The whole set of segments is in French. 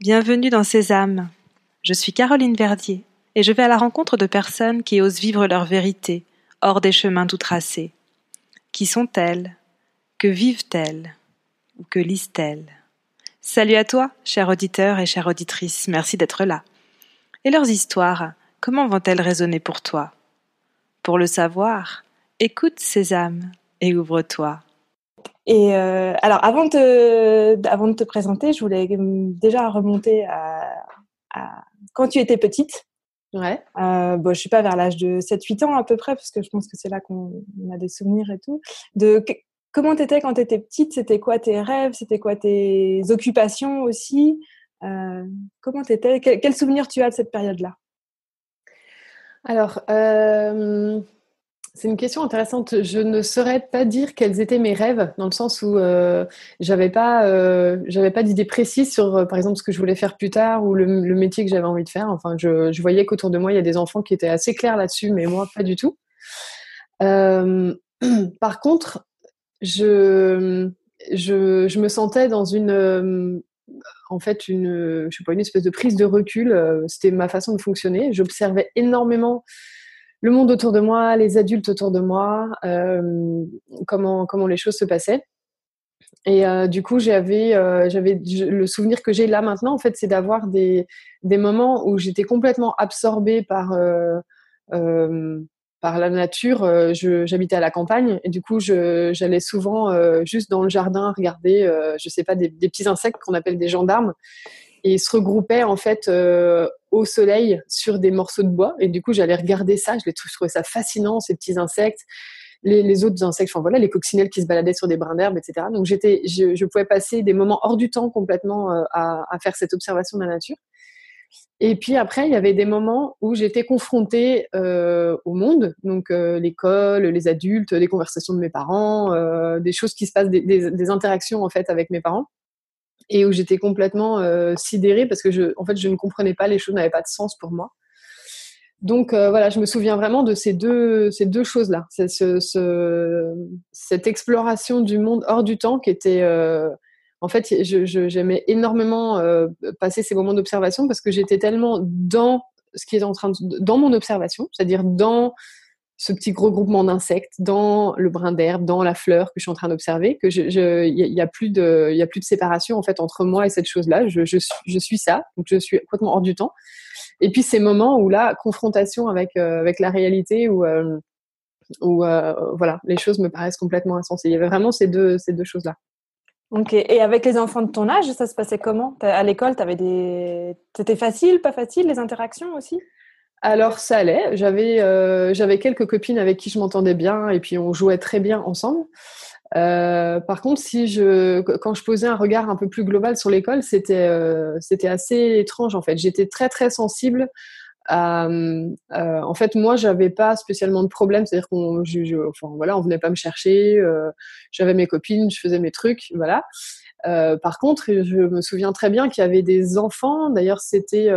Bienvenue dans Sésame. Je suis Caroline Verdier et je vais à la rencontre de personnes qui osent vivre leur vérité hors des chemins tout tracés. Qui sont-elles? Que vivent-elles? Ou que lisent-elles? Salut à toi, cher auditeur et chère auditrice, merci d'être là. Et leurs histoires, comment vont-elles résonner pour toi? Pour le savoir, écoute Sésame et ouvre-toi. Et euh, alors, avant de, te, avant de te présenter, je voulais déjà remonter à, à quand tu étais petite. Ouais. Euh, bon, je suis pas vers l'âge de 7-8 ans à peu près, parce que je pense que c'est là qu'on a des souvenirs et tout. De comment t'étais quand t'étais petite? C'était quoi tes rêves? C'était quoi tes occupations aussi? Euh, Comment t'étais? Quel, quel souvenir tu as de cette période-là? Alors, euh, c'est une question intéressante. Je ne saurais pas dire quels étaient mes rêves, dans le sens où euh, j'avais pas, euh, pas d'idée précise sur, euh, par exemple, ce que je voulais faire plus tard ou le, le métier que j'avais envie de faire. Enfin, je, je voyais qu'autour de moi, il y a des enfants qui étaient assez clairs là-dessus, mais moi, pas du tout. Euh, par contre, je, je, je, me sentais dans une, en fait, une, je sais pas, une espèce de prise de recul. C'était ma façon de fonctionner. J'observais énormément le monde autour de moi, les adultes autour de moi, euh, comment, comment les choses se passaient. Et euh, du coup, j'avais, euh, j'avais le souvenir que j'ai là maintenant, en fait, c'est d'avoir des, des moments où j'étais complètement absorbée par, par la nature. J'habitais à la campagne et du coup, j'allais souvent juste dans le jardin regarder, je sais pas, des, petits insectes qu'on appelle des gendarmes et se regroupaient en fait au soleil sur des morceaux de bois. Et du coup, j'allais regarder ça. Je, trouvais ça fascinant, ces petits insectes. Les, autres insectes, enfin voilà, les coccinelles qui se baladaient sur des brins d'herbe, etc. Donc j'étais, je, pouvais passer des moments hors du temps complètement euh, à, faire cette observation de la nature. Et puis après, il y avait des moments où j'étais confrontée euh, au monde, donc euh, l'école, les adultes, les conversations de mes parents, des choses qui se passent, des, interactions en fait avec mes parents et où j'étais complètement euh, sidérée parce que je, en fait, je ne comprenais pas, les choses n'avaient pas de sens pour moi. Donc euh, voilà, je me souviens vraiment de ces deux, ces deux choses-là, ce, ce, cette exploration du monde hors du temps qui était, euh, en fait, j'aimais énormément euh, passer ces moments d'observation parce que j'étais tellement dans ce qui est en train de, dans mon observation, c'est-à-dire dans ce petit regroupement d'insectes dans le brin d'herbe, dans la fleur que je suis en train d'observer, que je, y, a plus de, séparation en fait entre moi et cette chose-là. Je, suis ça, donc je suis complètement hors du temps. Et puis ces moments où là, confrontation avec euh, la réalité, où euh, euh, voilà, les choses me paraissent complètement insensées. Il y avait vraiment ces deux ces deux choses-là. Ok. Et avec les enfants de ton âge, ça se passait comment? À l'école, t'avais des, c'était facile, pas facile, les interactions aussi? Alors ça allait. J'avais euh, j'avais quelques copines avec qui je m'entendais bien et puis on jouait très bien ensemble. Euh, par contre, si je quand je posais un regard un peu plus global sur l'école, c'était euh, c'était assez étrange en fait. J'étais très très sensible. En fait, moi, j'avais pas spécialement de problème, c'est-à-dire qu'on, je, je, enfin voilà, on venait pas me chercher. J'avais mes copines, je faisais mes trucs, voilà. par contre, je me souviens très bien qu'il y avait des enfants. D'ailleurs, c'était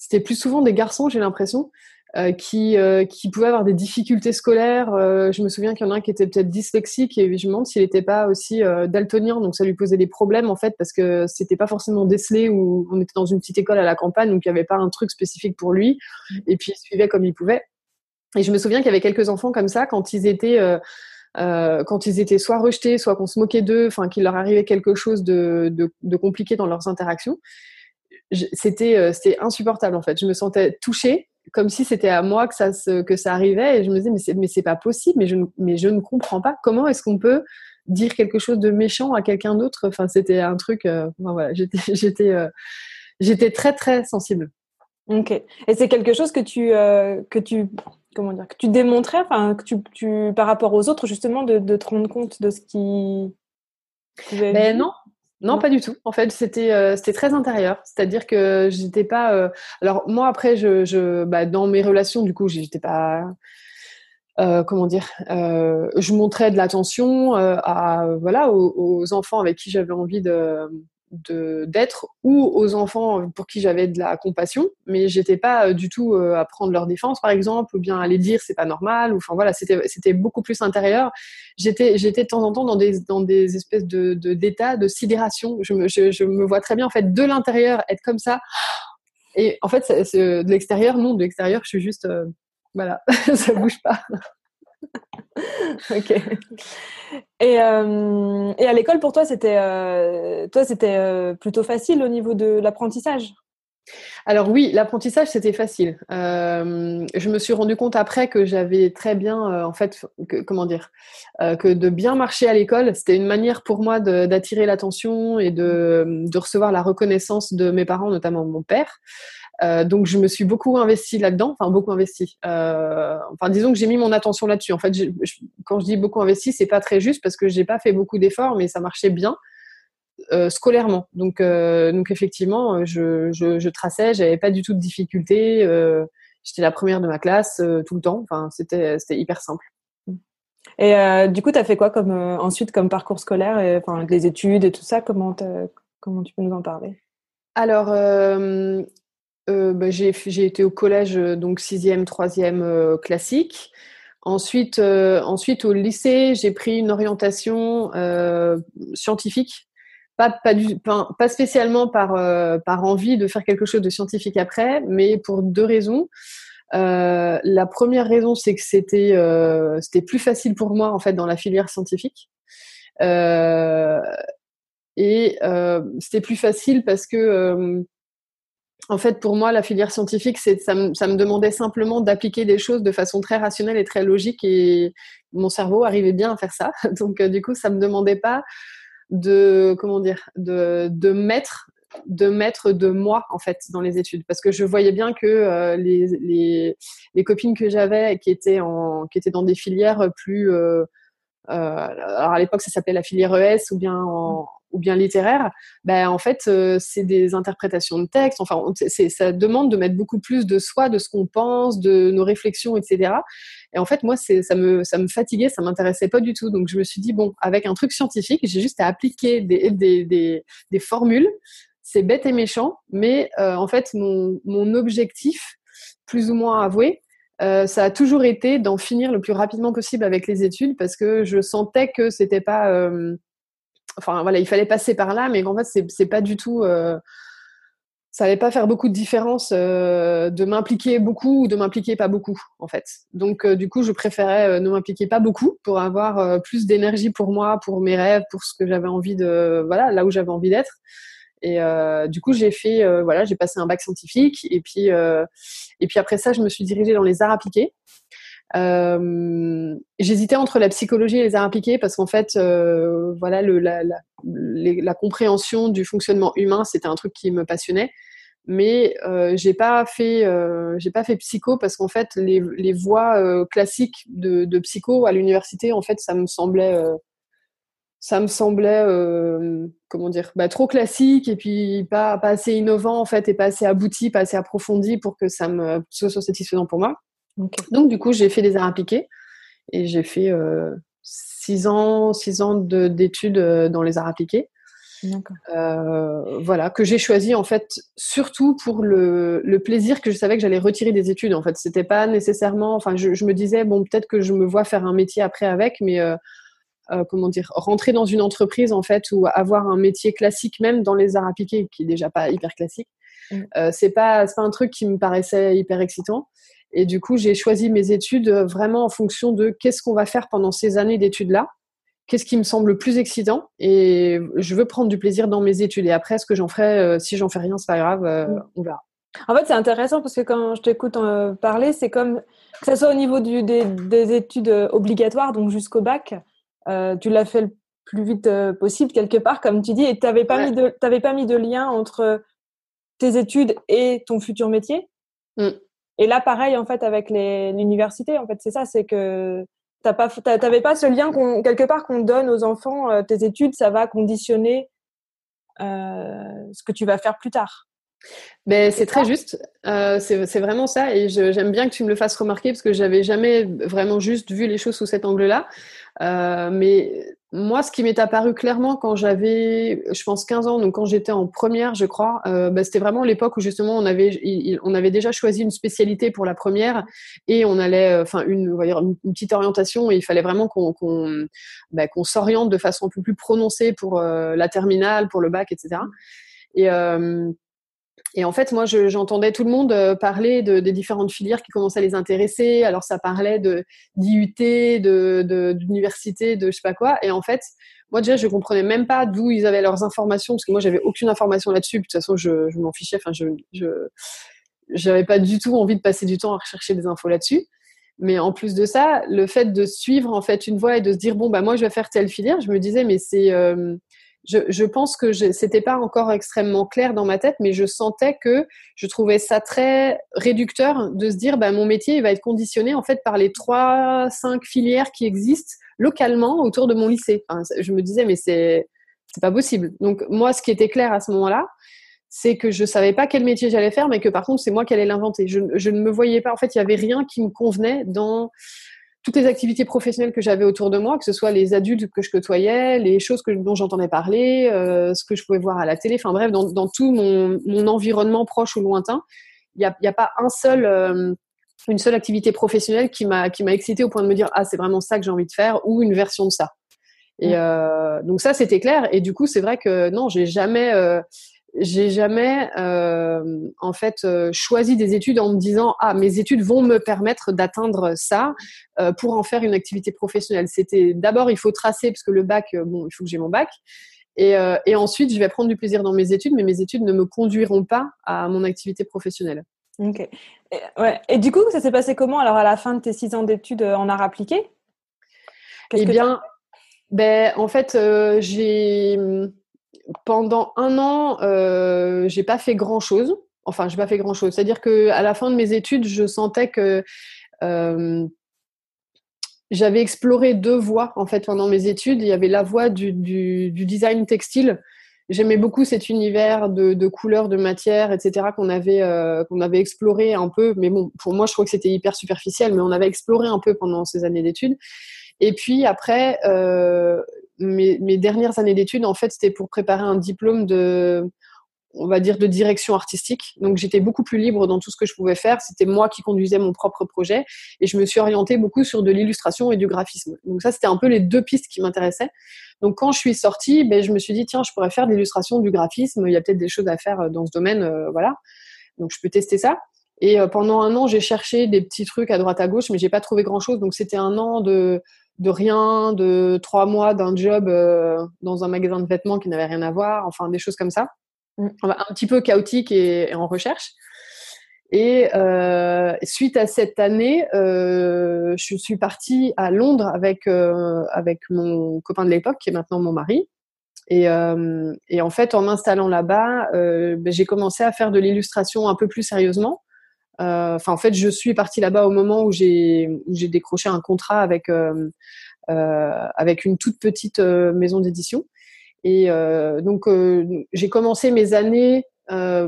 c'était plus souvent des garçons, j'ai l'impression, euh, qui, euh, qui pouvaient avoir des difficultés scolaires. Euh, je me souviens qu'il y en a un qui était peut-être dyslexique et je me demande s'il n'était pas aussi euh, daltonien, donc ça lui posait des problèmes en fait parce que c'était pas forcément décelé ou on était dans une petite école à la campagne, donc il n'y avait pas un truc spécifique pour lui. Et puis il suivait comme il pouvait. Et je me souviens qu'il y avait quelques enfants comme ça quand ils étaient euh, quand ils étaient soit rejetés, soit qu'on se moquait d'eux, enfin qu'il leur arrivait quelque chose de, de, de compliqué dans leurs interactions c'était euh, c'était insupportable en fait. Je me sentais touchée comme si c'était à moi que ça que ça arrivait. Et je me disais mais c'est mais c'est pas possible mais je mais je ne comprends pas. Comment est-ce qu'on peut dire quelque chose de méchant à quelqu'un d'autre? Enfin c'était un truc euh, enfin, voilà j'étais j'étais euh, j'étais très très sensible. Ok. Et c'est quelque chose que tu euh, que tu comment dire que tu démontrais enfin que tu, tu par rapport aux autres justement de, de te rendre compte de ce qui ben non non, pas du tout. En fait, c'était euh, c'était très intérieur. C'est-à-dire que j'étais pas. Euh... Alors moi, après, je, je bah, dans mes relations, du coup, j'étais pas. Euh, comment dire euh, Je montrais de l'attention euh, à voilà aux, aux, enfants avec qui j'avais envie de d'être ou aux enfants pour qui j'avais de la compassion, mais j'étais pas euh, du tout euh, à prendre leur défense par exemple, ou bien à les dire c'est pas normal, ou enfin voilà, c'était beaucoup plus intérieur. J'étais j'étais de temps en temps dans des dans des espèces de d'états de, sidération. Je me je, me vois très bien en fait de l'intérieur être comme ça, et en fait de l'extérieur non, de l'extérieur je suis juste euh, voilà, ça bouge pas. ok. Et, euh, et, à l'école, pour toi, c'était euh, toi, c'était euh, plutôt facile au niveau de l'apprentissage? Alors oui, l'apprentissage c'était facile. je me suis rendu compte après que j'avais très bien, en fait, comment dire, que de bien marcher à l'école, c'était une manière pour moi d'attirer l'attention et de, de, recevoir la reconnaissance de mes parents, notamment mon père. Euh, donc je me suis beaucoup investie là-dedans, enfin beaucoup investi. Euh, enfin disons que j'ai mis mon attention là-dessus. En fait, quand je dis beaucoup investi, c'est pas très juste parce que j'ai pas fait beaucoup d'efforts, mais ça marchait bien euh, scolairement. Donc donc effectivement, je, je, je traçais, j'avais pas du tout de difficultés. J'étais la première de ma classe tout le temps. Enfin c'était c'était hyper simple. Et du coup, tu as fait quoi comme ensuite comme parcours scolaire, enfin les études et tout ça? Comment comment tu peux nous en parler? Alors, euh, bah, j'ai, été au collège, euh, donc 6e, 3e euh, classique. Ensuite, ensuite, au lycée, j'ai pris une orientation scientifique. Pas, pas, du, pas, spécialement par, par envie de faire quelque chose de scientifique après, mais pour deux raisons. la première raison, c'est que c'était c'était plus facile pour moi en fait dans la filière scientifique. et c'était plus facile parce que en fait, pour moi, la filière scientifique, ça me, demandait simplement d'appliquer des choses de façon très rationnelle et très logique, et mon cerveau arrivait bien à faire ça. Donc, euh, du coup, ça me demandait pas de, comment dire, de, mettre de moi en fait dans les études parce que je voyais bien que euh, les, copines que j'avais qui étaient en qui étaient dans des filières plus euh, alors à l'époque ça s'appelait la filière ES ou bien en, ou bien littéraire, ben, en fait, euh, c'est des interprétations de texte. Enfin, ça demande de mettre beaucoup plus de soi, de ce qu'on pense, de nos réflexions, etc. Et en fait, moi, ça me, ça me fatiguait, ça m'intéressait pas du tout. Donc, je me suis dit, bon, avec un truc scientifique, j'ai juste à appliquer des, des, des, des formules. C'est bête et méchant, mais euh, en fait, mon, mon objectif, plus ou moins avoué, euh, ça a toujours été d'en finir le plus rapidement possible avec les études parce que je sentais que c'était pas euh, enfin voilà, il fallait passer par là, mais en fait, c'est pas du tout. Euh, ça allait pas faire beaucoup de différence de m'impliquer beaucoup ou de m'impliquer pas beaucoup, en fait. Donc, du coup, je préférais ne m'impliquer pas beaucoup pour avoir plus d'énergie pour moi, pour mes rêves, pour ce que j'avais envie de. Voilà, là où j'avais envie d'être. Et du coup, j'ai fait, voilà, j'ai passé un bac scientifique. Et puis, et puis après ça, je me suis dirigée dans les arts appliqués. Euh, j'hésitais entre la psychologie et les arts appliqués parce qu'en fait, euh, voilà, le, la, la, la, compréhension du fonctionnement humain, c'était un truc qui me passionnait. Mais euh, j'ai pas fait, euh, j'ai pas fait psycho parce qu'en fait, les, les voies euh, classiques de, de, psycho à l'université, en fait, ça me semblait, euh, ça me semblait, comment dire, bah, trop classique et puis pas, pas assez innovant en fait et pas assez abouti, pas assez approfondi pour que ça me soit satisfaisant pour moi. Donc, du coup, j'ai fait des arts appliqués et j'ai fait euh, six ans, six ans d'études euh, dans les arts appliqués. Euh, voilà, que j'ai choisi en fait surtout pour le, le, plaisir que je savais que j'allais retirer des études. En fait, c'était pas nécessairement. Enfin, je, je me disais bon, peut-être que je me vois faire un métier après avec, mais euh, comment dire, rentrer dans une entreprise en fait ou avoir un métier classique même dans les arts appliqués, qui est déjà pas hyper classique. Mm. Euh, c'est pas, c'est pas un truc qui me paraissait hyper excitant. Et du coup, j'ai choisi mes études euh, vraiment en fonction de qu'est-ce qu'on va faire pendant ces années d'études-là, qu'est-ce qui me semble le plus excitant, et je veux prendre du plaisir dans mes études. Et après, ce que j'en ferai, euh, si j'en fais rien, c'est pas grave, mm. on verra. En fait, c'est intéressant parce que quand je t'écoute parler, c'est comme que ce soit au niveau du, des, études obligatoires, donc jusqu'au bac, tu l'as fait le plus vite possible quelque part, comme tu dis, et tu n'avais pas, mis de, pas mis de lien entre tes études et ton futur métier? Mm. Et là, pareil, en fait, avec l'université, en fait, c'est ça, c'est que t'as pas, t'avais pas ce lien qu'on, quelque part qu'on donne aux enfants. Euh, tes études, ça va conditionner euh, ce que tu vas faire plus tard. Ben, c'est très juste. Euh, c'est vraiment ça. Et j'aime bien que tu me le fasses remarquer parce que j'avais jamais vraiment juste vu les choses sous cet angle-là. Euh, mais moi, ce qui m'est apparu clairement quand j'avais, je pense, 15 ans, donc quand j'étais en première, je crois, euh, bah, c'était vraiment l'époque où justement on avait, on avait déjà choisi une spécialité pour la première et on allait, euh, enfin, une, une, petite orientation et il fallait vraiment qu'on bah, qu'on s'oriente de façon un peu plus prononcée pour la terminale, pour le bac, etc. Et, et en fait, moi, j'entendais tout le monde euh, parler de, des différentes filières qui commençaient à les intéresser. Alors, ça parlait de d'IUT, d'université, de, de je sais pas quoi. Et en fait, moi déjà, je comprenais même pas d'où ils avaient leurs informations parce que moi, j'avais aucune information là-dessus. De toute façon, je, m'en fichais. Enfin, je je j'avais pas du tout envie de passer du temps à rechercher des infos là-dessus. Mais en plus de ça, le fait de suivre en fait une voie et de se dire bon bah moi je vais faire telle filière, je me disais mais c'est euh, je, pense que c'était pas encore extrêmement clair dans ma tête, mais je sentais que je trouvais ça très réducteur de se dire, bah, mon métier il va être conditionné en fait par les trois, cinq filières qui existent localement autour de mon lycée. Je me disais, mais c'est c'est pas possible. Donc moi, ce qui était clair à ce moment-là, c'est que je savais pas quel métier j'allais faire, mais que par contre, c'est moi qui allais l'inventer. Je, je, ne me voyais pas. En fait, il y avait rien qui me convenait dans toutes les activités professionnelles que j'avais autour de moi, que ce soit les adultes que je côtoyais, les choses que, dont j'entendais parler, euh, ce que je pouvais voir à la télé, enfin bref, dans, dans tout mon, mon, environnement proche ou lointain, il n'y a, y a, pas un seul, euh, une seule activité professionnelle qui m'a qui m'a excité au point de me dire ah c'est vraiment ça que j'ai envie de faire ou une version de ça. Et euh, donc ça c'était clair et du coup c'est vrai que non j'ai jamais euh, j'ai jamais euh, en fait euh, choisi des études en me disant ah mes études vont me permettre d'atteindre ça euh, pour en faire une activité professionnelle. C'était d'abord il faut tracer parce que le bac bon il faut que j'ai mon bac et, et, ensuite je vais prendre du plaisir dans mes études mais mes études ne me conduiront pas à mon activité professionnelle. Ok. Et, ouais. et du coup ça s'est passé comment alors à la fin de tes six ans d'études en art appliqué? Eh bien ben en fait j'ai pendant un an, euh, j'ai pas fait grand chose. Enfin, j'ai pas fait grand chose. C'est-à-dire que à la fin de mes études, je sentais que euh, j'avais exploré deux voies en fait pendant mes études. Il y avait la voie du, design textile. J'aimais beaucoup cet univers de, de, couleurs, de matières, etc. qu'on avait euh, qu'on avait exploré un peu. Mais bon, pour moi, je crois que c'était hyper superficiel, mais on avait exploré un peu pendant ces années d'études. Et puis après, euh, mes, dernières années d'études, en fait, c'était pour préparer un diplôme de, on va dire, de direction artistique. Donc, j'étais beaucoup plus libre dans tout ce que je pouvais faire. C'était moi qui conduisais mon propre projet et je me suis orientée beaucoup sur de l'illustration et du graphisme. Donc, ça, c'était un peu les deux pistes qui m'intéressaient. Donc, quand je suis sortie, ben, je me suis dit, tiens, je pourrais faire de l'illustration, du graphisme. Il y a peut-être des choses à faire euh, dans ce domaine. Euh, voilà. Donc, je peux tester ça. Et euh, pendant un an, j'ai cherché des petits trucs à droite à gauche, mais j'ai pas trouvé grand chose. Donc, c'était un an de, de rien, de trois mois d'un job euh, dans un magasin de vêtements qui n'avait rien à voir, enfin des choses comme ça. Mm. Un petit peu chaotique et, en recherche. Et euh, suite à cette année, euh, je suis partie à Londres avec euh, avec mon copain de l'époque, qui est maintenant mon mari. Et, euh, et en fait, en m'installant là-bas, euh, ben, j'ai commencé à faire de l'illustration un peu plus sérieusement. Euh, enfin, en fait, je suis partie là-bas au moment où j'ai décroché un contrat avec euh, euh, avec une toute petite maison d'édition. Et donc, j'ai commencé mes années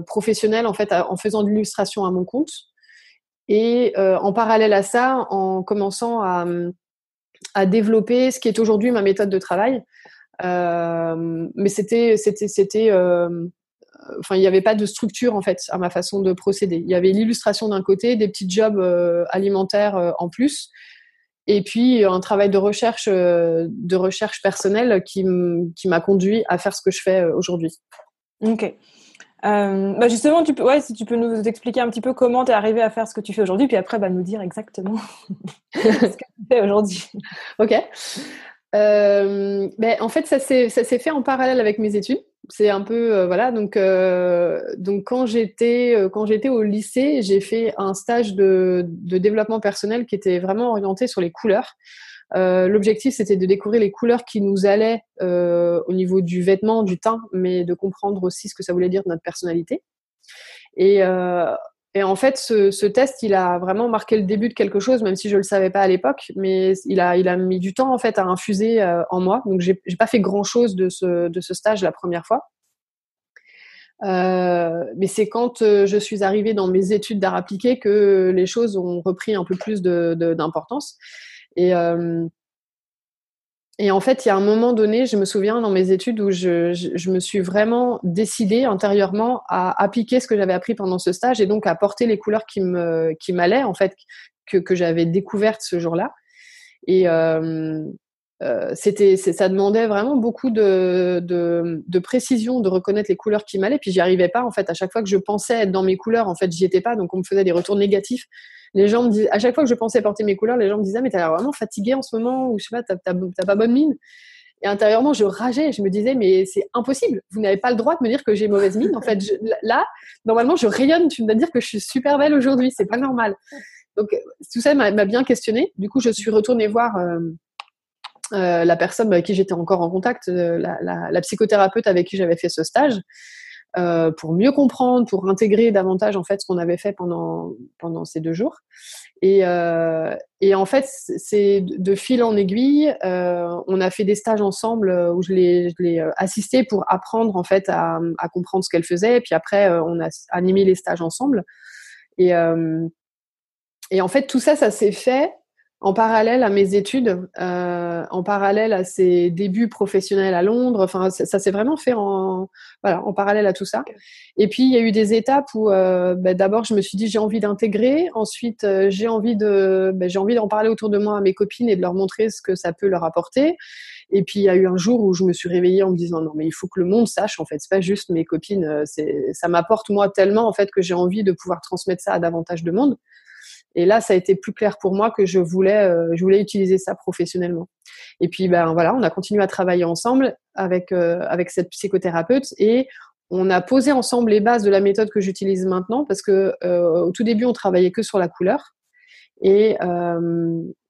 professionnelles en fait en faisant de l'illustration à mon compte. Et en parallèle à ça, en commençant à, développer ce qui est aujourd'hui ma méthode de travail. Mais c'était c'était c'était enfin, il n'y avait pas de structure en fait à ma façon de procéder. Il y avait l'illustration d'un côté, des petits jobs euh, alimentaires euh, en plus, et puis un travail de recherche, euh, de recherche personnelle qui m'a conduit à faire ce que je fais aujourd'hui. Ok. bah justement, tu peux, ouais, si tu peux nous expliquer un petit peu comment tu es arrivé à faire ce que tu fais aujourd'hui, puis après, bah, nous dire exactement ce que tu fais aujourd'hui. Ok. Euh, ben, en fait, ça s'est fait en parallèle avec mes études. C'est un peu euh, voilà. Donc, euh, donc quand j'étais euh, quand j'étais au lycée, j'ai fait un stage de, de, développement personnel qui était vraiment orienté sur les couleurs. Euh, L'objectif, c'était de découvrir les couleurs qui nous allaient au niveau du vêtement, du teint, mais de comprendre aussi ce que ça voulait dire de notre personnalité. Et et en fait, ce, ce, test, il a vraiment marqué le début de quelque chose, même si je le savais pas à l'époque. Mais il a, il a mis du temps en fait à infuser euh, en moi. Donc, j'ai pas fait grand chose de ce, de ce stage la première fois. mais c'est quand je suis arrivée dans mes études d'art appliqué que les choses ont repris un peu plus d'importance. De, et et en fait, il y a un moment donné, je me souviens dans mes études où je, me suis vraiment décidée intérieurement à appliquer ce que j'avais appris pendant ce stage et donc à porter les couleurs qui m'allaient en fait que, j'avais découvertes ce jour-là. Et euh, euh, c'était, ça demandait vraiment beaucoup de, de, de, précision, de reconnaître les couleurs qui m'allaient. Puis j'y arrivais pas en fait. À chaque fois que je pensais être dans mes couleurs, en fait, j'y étais pas. Donc on me faisait des retours négatifs. Les gens me disaient, à chaque fois que je pensais porter mes couleurs, les gens me disaient mais t'as l'air vraiment fatiguée en ce moment ou je sais pas, t'as, pas bonne mine. Et intérieurement, je rageais. Je me disais mais c'est impossible. Vous n'avez pas le droit de me dire que j'ai mauvaise mine. En fait, là, normalement, je rayonne. Tu me dire que je suis super belle aujourd'hui. C'est pas normal. Donc tout ça m'a, bien questionné. Du coup, je suis retournée voir. Euh, euh, la personne avec qui j'étais encore en contact, euh, la, psychothérapeute avec qui j'avais fait ce stage, euh, pour mieux comprendre, pour intégrer davantage en fait ce qu'on avait fait pendant pendant ces deux jours. Et, et en fait, c'est de fil en aiguille, on a fait des stages ensemble où je l'ai assisté pour apprendre en fait à, à comprendre ce qu'elle faisait. Et puis après, on a animé les stages ensemble. Et, et en fait, tout ça, ça s'est fait en parallèle à mes études, euh, en parallèle à ses débuts professionnels à Londres. Enfin, ça, s'est vraiment fait en, voilà, en parallèle à tout ça. Et puis, il y a eu des étapes où, euh, ben, d'abord, je me suis dit j'ai envie d'intégrer. Ensuite, euh, j'ai envie de, ben, j'ai envie d'en parler autour de moi à mes copines et de leur montrer ce que ça peut leur apporter. Et puis, il y a eu un jour où je me suis réveillée en me disant non, mais il faut que le monde sache. En fait, c'est pas juste mes copines. C'est, ça m'apporte moi tellement en fait que j'ai envie de pouvoir transmettre ça à davantage de monde. Et là, ça a été plus clair pour moi que je voulais, euh, je voulais utiliser ça professionnellement. Et puis, ben voilà, on a continué à travailler ensemble avec euh, avec cette psychothérapeute et on a posé ensemble les bases de la méthode que j'utilise maintenant parce que euh, au tout début, on travaillait que sur la couleur et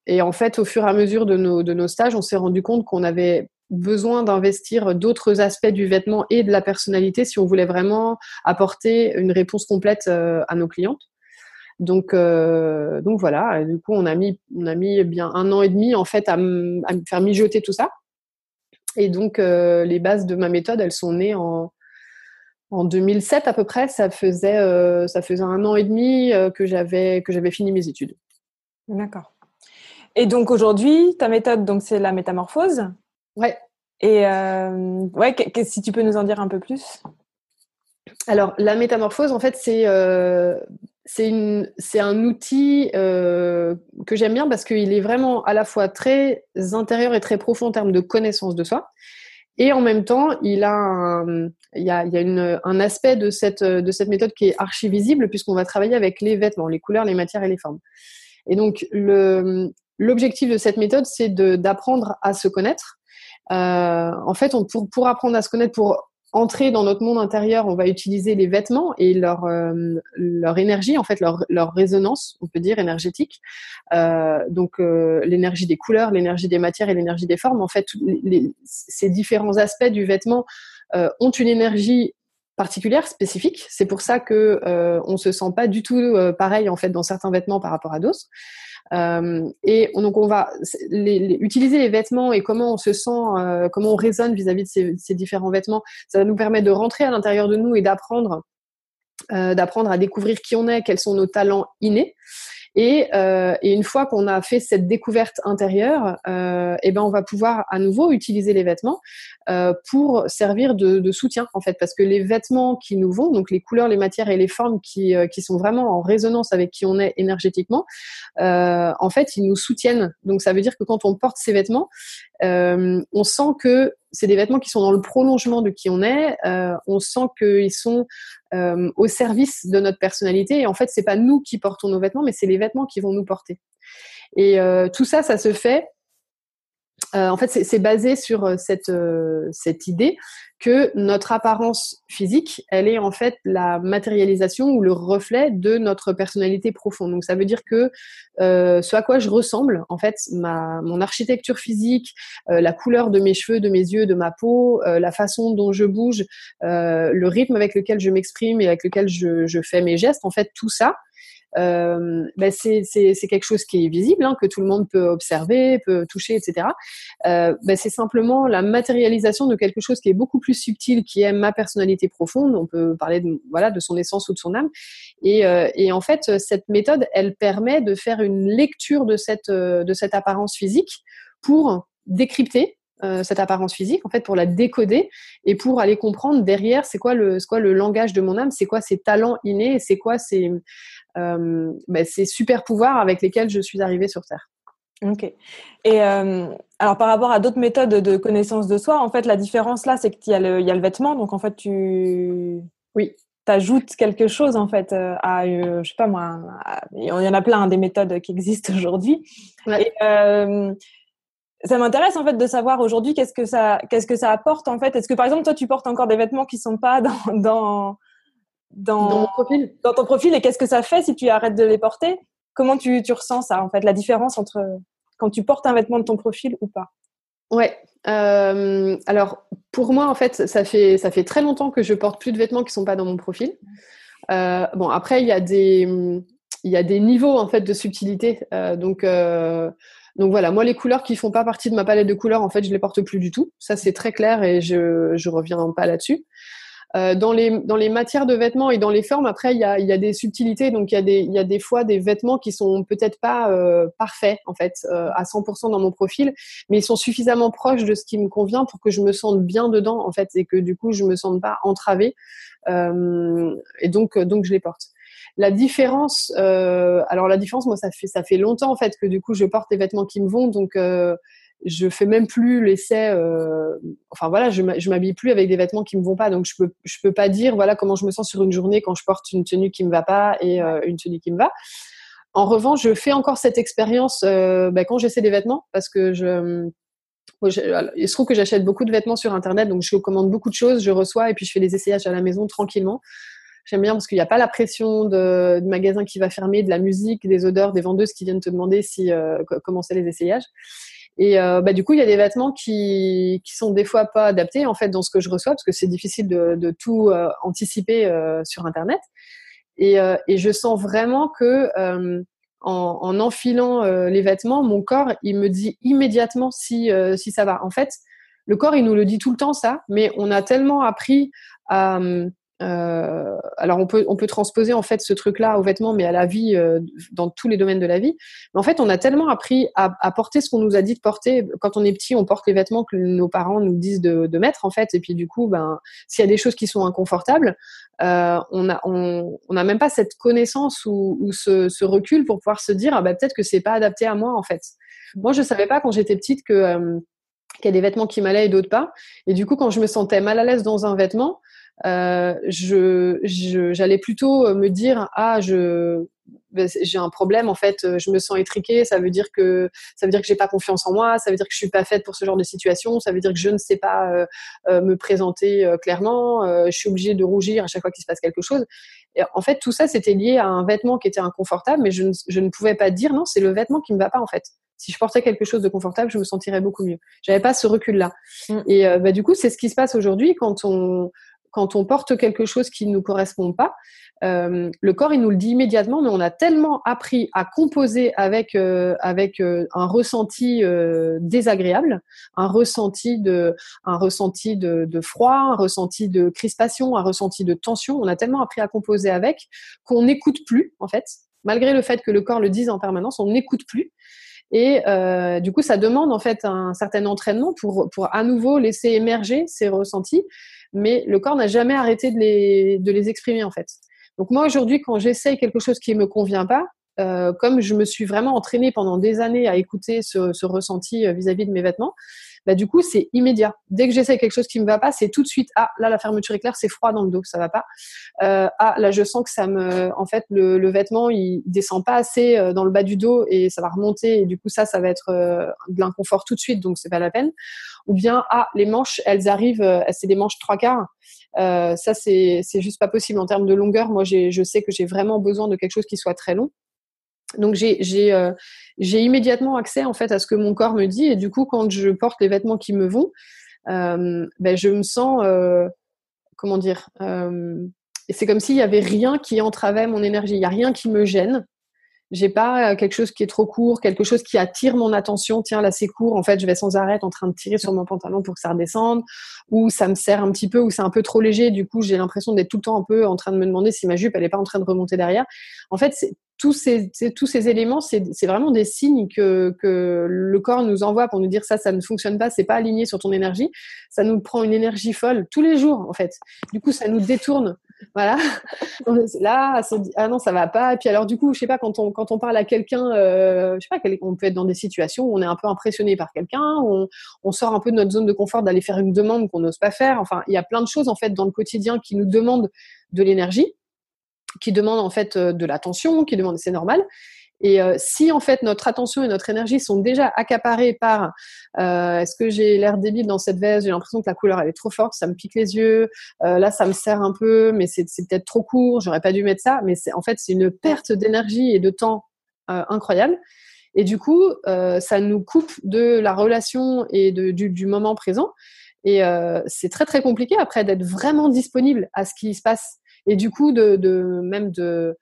et en fait, au fur et à mesure de nos de nos stages, on s'est rendu compte qu'on avait besoin d'investir d'autres aspects du vêtement et de la personnalité si on voulait vraiment apporter une réponse complète à nos clientes. Donc, euh, donc voilà. du coup, on a mis, on a mis bien un an et demi en fait à, me faire mijoter tout ça. Et donc, euh, les bases de ma méthode, elles sont nées en, en 2007 à peu près. Ça faisait, euh, ça faisait un an et demi que j'avais que j'avais fini mes études. D'accord. Et donc aujourd'hui, ta méthode, donc c'est la métamorphose. Ouais. Et ouais, si tu peux nous en dire un peu plus? Alors, la métamorphose, en fait, c'est c'est un outil euh, que j'aime bien parce qu'il est vraiment à la fois très intérieur et très profond en termes de connaissance de soi. Et en même temps, il a il y a, il y a une, un aspect de cette, de cette méthode qui est archi visible puisqu'on va travailler avec les vêtements, les couleurs, les matières et les formes. Et donc, l'objectif de cette méthode, c'est d'apprendre à se connaître. Euh, en fait, on, pour, pour apprendre à se connaître, pour entrer dans notre monde intérieur, on va utiliser les vêtements et leur euh, énergie, en fait leur résonance, on peut dire énergétique. Euh, donc euh, l'énergie des couleurs, l'énergie des matières et l'énergie des formes. En fait, ces différents aspects du vêtement ont une énergie particulière, spécifique. C'est pour ça que on se sent pas du tout pareil en fait dans certains vêtements par rapport à d'autres. Euh, et donc on va utiliser les vêtements et comment on se sent, euh, comment on résonne vis-à-vis de ces, ces, différents vêtements. Ça nous permet de rentrer à l'intérieur de nous et d'apprendre, euh, d'apprendre à découvrir qui on est, quels sont nos talents innés. Et, euh, et, une fois qu'on a fait cette découverte intérieure, euh, et eh ben on va pouvoir à nouveau utiliser les vêtements euh, pour servir de, de, soutien en fait, parce que les vêtements qui nous vont, donc les couleurs, les matières et les formes qui, euh, qui sont vraiment en résonance avec qui on est énergétiquement, euh, en fait, ils nous soutiennent. Donc ça veut dire que quand on porte ces vêtements, on sent que c'est des vêtements qui sont dans le prolongement de qui on est. Euh, on sent qu'ils sont euh, au service de notre personnalité. Et en fait, c'est pas nous qui portons nos vêtements, mais c'est les vêtements qui vont nous porter. Et euh, tout ça, ça se fait euh, en fait, c'est basé sur euh, cette, euh, cette idée que notre apparence physique, elle est en fait la matérialisation ou le reflet de notre personnalité profonde. Donc, ça veut dire que ce à quoi je ressemble, en fait, ma, mon architecture physique, la couleur de mes cheveux, de mes yeux, de ma peau, la façon dont je bouge, le rythme avec lequel je m'exprime et avec lequel je, je fais mes gestes, en fait, tout ça, euh, ben c'est quelque chose qui est visible, hein, que tout le monde peut observer, peut toucher, etc. Euh, ben c'est simplement la matérialisation de quelque chose qui est beaucoup plus subtil, qui est ma personnalité profonde. On peut parler de, voilà, de son essence ou de son âme. Et, euh, et en fait, cette méthode, elle permet de faire une lecture de cette, de cette apparence physique pour décrypter euh, cette apparence physique, en fait, pour la décoder et pour aller comprendre derrière c'est quoi le, quoi le langage de mon âme, c'est quoi ses talents innés, c'est quoi ces, euh, ben, ces super pouvoirs avec lesquels je suis arrivée sur Terre. Ok. Et euh, alors par rapport à d'autres méthodes de connaissance de soi, en fait, la différence là, c'est qu'il y, a le, il y a le vêtement, donc en fait, tu oui. ajoutes quelque chose en fait à, je sais pas moi, il y en a plein hein, des méthodes qui existent aujourd'hui. Ouais ça m'intéresse en fait de savoir aujourd'hui qu'est-ce que ça qu'est-ce que ça apporte en fait. Est-ce que par exemple toi tu portes encore des vêtements qui sont pas dans dans dans, dans mon profil dans ton profil et qu'est-ce que ça fait si tu arrêtes de les porter? Comment tu, tu ressens ça en fait la différence entre quand tu portes un vêtement de ton profil ou pas? Ouais. Euh, alors pour moi en fait ça fait ça fait très longtemps que je porte plus de vêtements qui sont pas dans mon profil. Euh, bon après il y a des il y a des niveaux en fait de subtilité euh, donc donc voilà, moi les couleurs qui font pas partie de ma palette de couleurs, en fait, je les porte plus du tout. Ça c'est très clair et je je reviens pas là-dessus. Euh, dans les matières de vêtements et dans les formes, après il y a il y a des subtilités. Donc il y a des fois des vêtements qui sont peut-être pas euh, parfaits en fait euh, à 100% dans mon profil, mais ils sont suffisamment proches de ce qui me convient pour que je me sente bien dedans en fait et que du coup je me sente pas entravée. Et donc donc je les porte. La différence, euh, alors la différence, moi, ça fait ça fait longtemps en fait que du coup je porte des vêtements qui me vont, donc euh, je fais même plus l'essai. Euh, enfin voilà, je m'habille plus avec des vêtements qui me vont pas, donc je peux je peux pas dire voilà comment je me sens sur une journée quand je porte une tenue qui me va pas et euh, une tenue qui me va. En revanche, je fais encore cette expérience bah, quand j'essaie des vêtements parce que je il se trouve que j'achète beaucoup de vêtements sur internet, donc je commande beaucoup de choses, je reçois et puis je fais des essayages à la maison tranquillement. J'aime bien parce qu'il n'y a pas la pression de, de, magasin qui va fermer, de la musique, des odeurs, des vendeuses qui viennent te demander si euh, comment c'est les essayages. Et euh, bah, du coup, il y a des vêtements qui, qui sont des fois pas adaptés en fait dans ce que je reçois parce que c'est difficile de, tout euh, anticiper sur Internet. Et, je sens vraiment que en, en, enfilant les vêtements, mon corps il me dit immédiatement si si ça va. En fait, le corps il nous le dit tout le temps ça, mais on a tellement appris à euh, alors on peut on peut transposer en fait ce truc-là aux vêtements, mais à la vie euh, dans tous les domaines de la vie. Mais en fait, on a tellement appris à, porter ce qu'on nous a dit de porter. Quand on est petit, on porte les vêtements que nos parents nous disent de, mettre en fait. Et puis du coup, ben s'il y a des choses qui sont inconfortables, euh, on a on n'a même pas cette connaissance ou, ce, recul pour pouvoir se dire ah ben, peut-être que c'est pas adapté à moi en fait. Moi, je savais pas quand j'étais petite que qu'il y a des vêtements qui m'allaient et d'autres pas. Et du coup, quand je me sentais mal à l'aise dans un vêtement, euh, je, j'allais plutôt me dire ah je ben, j'ai un problème en fait je me sens étriquée ça veut dire que ça veut dire que j'ai pas confiance en moi ça veut dire que je suis pas faite pour ce genre de situation ça veut dire que je ne sais pas euh, euh me présenter euh, clairement euh, je suis obligée de rougir à chaque fois qu'il se passe quelque chose. Et en fait tout ça c'était lié à un vêtement qui était inconfortable mais je ne, je ne pouvais pas dire non c'est le vêtement qui me va pas en fait. Si je portais quelque chose de confortable je me sentirais beaucoup mieux. J'avais pas ce recul là mmh. et bah, du coup c'est ce qui se passe aujourd'hui quand on quand on porte quelque chose qui ne nous correspond pas, euh, le corps il nous le dit immédiatement, mais on a tellement appris à composer avec euh, avec euh, un ressenti euh, désagréable, un ressenti de un ressenti de, de, froid, un ressenti de crispation, un ressenti de tension. On a tellement appris à composer avec qu'on n'écoute plus en fait, malgré le fait que le corps le dise en permanence, on n'écoute plus. Et euh, du coup, ça demande en fait un certain entraînement pour, pour à nouveau laisser émerger ces ressentis mais le corps n'a jamais arrêté de les, de les exprimer en fait. Donc moi aujourd'hui, quand j'essaye quelque chose qui me convient pas, euh, comme je me suis vraiment entraînée pendant des années à écouter ce, ce ressenti euh, vis-à-vis -vis de mes vêtements, bah, du coup, c'est immédiat. Dès que j'essaie quelque chose qui me va pas, c'est tout de suite, ah, là, la fermeture est claire, c'est froid dans le dos, ça va pas. Euh, ah, là, je sens que ça me, en fait, le, le, vêtement, il descend pas assez euh, dans le bas du dos et ça va remonter et du coup, ça, ça va être euh, de l'inconfort tout de suite, donc c'est pas la peine. Ou bien, ah, les manches, elles arrivent, c'est des manches trois quarts. Euh, ça, c'est, c'est juste pas possible en termes de longueur. Moi, je sais que j'ai vraiment besoin de quelque chose qui soit très long. Donc euh, j'ai immédiatement accès en fait à ce que mon corps me dit et du coup quand je porte les vêtements qui me vont, euh, ben je me sens euh, comment dire, et c'est comme s'il y avait rien qui entravait mon énergie. Il y a rien qui me gêne. J'ai pas euh, quelque chose qui est trop court, quelque chose qui attire mon attention. Tiens, là c'est court. En fait, je vais sans arrêt en train de tirer sur mon pantalon pour que ça redescende, ou ça me serre un petit peu, ou c'est un peu trop léger. Du coup, j'ai l'impression d'être tout le temps un peu en train de me demander si ma jupe elle est pas en train de remonter derrière. En fait, c'est tous ces, éléments, c'est vraiment des signes que, que, le corps nous envoie pour nous dire ça, ça ne fonctionne pas, c'est pas aligné sur ton énergie. Ça nous prend une énergie folle tous les jours, en fait. Du coup, ça nous détourne. Voilà. Là, ah non, ça va pas. Et puis alors, du coup, je sais pas, quand on, quand on parle à quelqu'un, euh, je sais pas, on peut être dans des situations où on est un peu impressionné par quelqu'un, on, on sort un peu de notre zone de confort d'aller faire une demande qu'on n'ose pas faire. Enfin, il y a plein de choses, en fait, dans le quotidien qui nous demandent de l'énergie qui demandent en fait euh, de l'attention, qui demandent, c'est normal. Et euh, si en fait notre attention et notre énergie sont déjà accaparées par euh, est-ce que j'ai l'air débile dans cette veste, j'ai l'impression que la couleur elle est trop forte, ça me pique les yeux, euh, là ça me sert un peu, mais c'est, peut-être trop court, j'aurais pas dû mettre ça, mais en fait c'est une perte d'énergie et de temps incroyable. Et du coup, ça nous coupe de la relation et de, du, moment présent. Et c'est très très compliqué après d'être vraiment disponible à ce qui se passe et du coup de, même de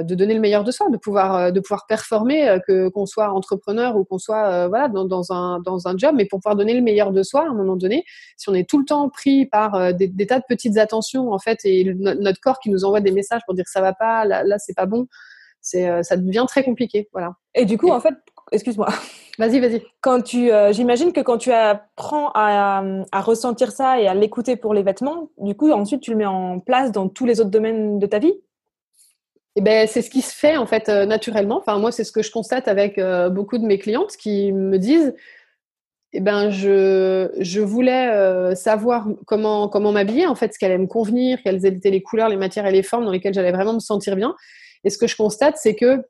de donner le meilleur de soi, de pouvoir euh, de pouvoir performer, euh, que qu'on soit entrepreneur ou qu'on soit voilà dans, dans, un dans un job, mais pour pouvoir donner le meilleur de soi à un moment donné, si on est tout le temps pris par des, des tas de petites attentions en fait et notre corps qui nous envoie des messages pour dire ça va pas, là, là c'est pas bon, c'est ça devient très compliqué, voilà. Et du coup en fait, excuse-moi. Vas-y, vas-y. Quand tu, j'imagine que quand tu apprends à, à ressentir ça et à l'écouter pour les vêtements, du coup, ensuite, tu le mets en place dans tous les autres domaines de ta vie? Eh ben, c'est ce qui se fait en fait euh, naturellement. Enfin, moi, c'est ce que je constate avec euh, beaucoup de mes clientes qui me disent eh ben, je, voulais euh, savoir comment, comment m'habiller, en fait, ce qu'elle allait me convenir, quelles étaient les couleurs, les matières et les formes dans lesquelles j'allais vraiment me sentir bien. Et ce que je constate, c'est que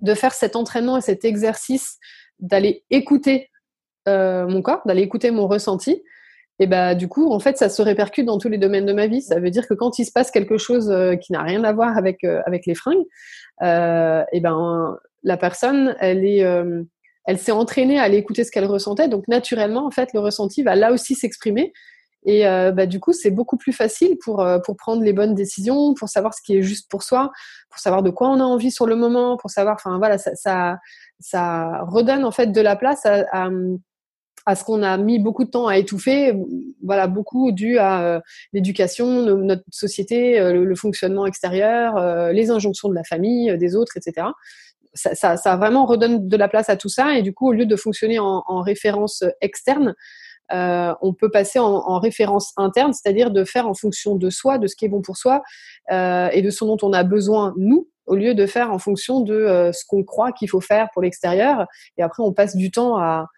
de faire cet entraînement et cet exercice, d'aller écouter mon corps, d'aller écouter mon ressenti, et bah du coup en fait ça se répercute dans tous les domaines de ma vie. Ça veut dire que quand il se passe quelque chose euh, qui n'a rien à voir avec euh, avec les fringues euh, et ben la personne elle est euh, elle s'est entraînée à aller écouter ce qu'elle ressentait. Donc naturellement en fait le ressenti va là aussi s'exprimer. Et bah, du coup c'est beaucoup plus facile pour pour prendre les bonnes décisions pour savoir ce qui est juste pour soi pour savoir de quoi on a envie sur le moment pour savoir enfin voilà ça ça, ça redonne en fait de la place à, à à ce qu'on a mis beaucoup de temps à étouffer, voilà, beaucoup dû à euh, l'éducation, notre société, euh, le, fonctionnement extérieur, euh, les injonctions de la famille, des autres, etc. Ça, ça, ça, vraiment redonne de la place à tout ça et du coup, au lieu de fonctionner en, en référence externe, euh, on peut passer en, en référence interne, c'est-à-dire de faire en fonction de soi, de ce qui est bon pour soi euh, et de ce dont on a besoin nous, au lieu de faire en fonction de ce qu'on croit qu'il faut faire pour l'extérieur. Et après, on passe du temps à,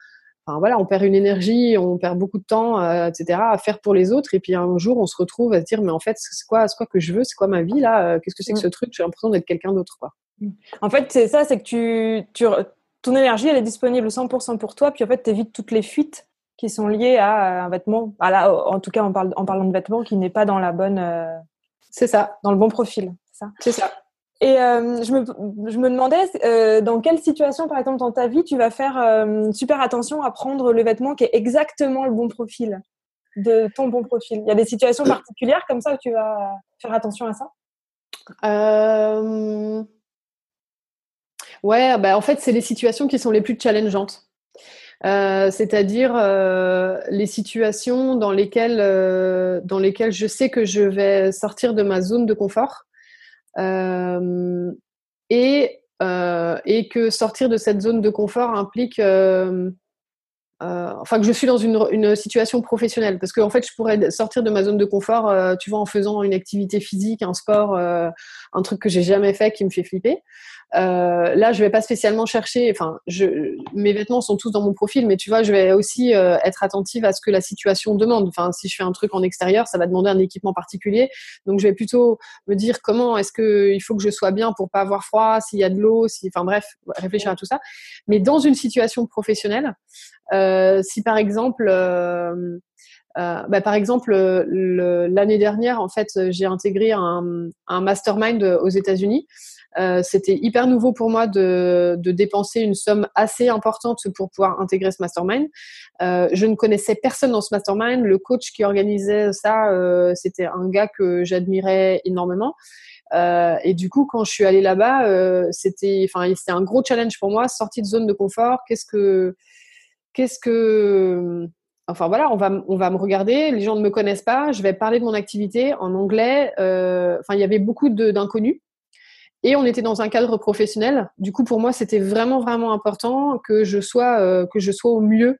voilà, on perd une énergie, on perd beaucoup de temps, euh, etc. à faire pour les autres. Et puis un jour, on se retrouve à se dire, mais en fait, c'est quoi, c'est quoi que je veux, c'est quoi ma vie là euh, Qu'est-ce que c'est que mm. ce truc? J'ai l'impression d'être quelqu'un d'autre, quoi. Mm. En fait, c'est ça, c'est que tu, tu, ton énergie, elle est disponible 100% pour toi. Puis en fait, tu évites toutes les fuites qui sont liées à un vêtement. Ah en tout cas, on parle, en parlant de vêtements, qui n'est pas dans la bonne. Euh, c'est ça. Dans le bon profil. C'est ça. Et euh, je, me, je me demandais euh, dans quelle situation, par exemple, dans ta vie, tu vas faire euh, super attention à prendre le vêtement qui est exactement le bon profil, de ton bon profil. Il y a des situations particulières comme ça où tu vas faire attention à ça? Ouais, bah, en fait, c'est les situations qui sont les plus challengeantes. c'est-à-dire les situations dans lesquelles, dans lesquelles je sais que je vais sortir de ma zone de confort et, euh, et que sortir de cette zone de confort implique euh, euh, enfin que je suis dans une, une, situation professionnelle. Parce qu'en en fait je pourrais sortir de ma zone de confort euh, tu vois en faisant une activité physique un sport euh, un truc que j'ai jamais fait qui me fait flipper euh, là, je vais pas spécialement chercher. Enfin, je, mes vêtements sont tous dans mon profil, mais tu vois, je vais aussi euh, être attentive à ce que la situation demande. Enfin, si je fais un truc en extérieur, ça va demander un équipement particulier. Donc, je vais plutôt me dire comment est-ce que il faut que je sois bien pour pas avoir froid, s'il y a de l'eau, si, enfin bref, réfléchir à tout ça. Mais dans une situation professionnelle, euh, si par exemple bah, par exemple, l'année dernière, en fait, j'ai intégré un, mastermind aux États-Unis euh, c'était hyper nouveau pour moi de, dépenser une somme assez importante pour pouvoir intégrer ce mastermind. Euh, je ne connaissais personne dans ce mastermind. Le coach qui organisait ça, euh, c'était un gars que j'admirais énormément. Euh, et du coup, quand je suis allée là-bas, euh, c'était, enfin, c'était un gros challenge pour moi, sortie de zone de confort. Qu'est-ce que, qu'est-ce que, enfin voilà, on va, me regarder. Les gens ne me connaissent pas. Je vais parler de mon activité en anglais. Euh, enfin, il y avait beaucoup d'inconnus. Et on était dans un cadre professionnel. Du coup, pour moi, c'était vraiment, vraiment important que je sois, euh, que je sois au mieux,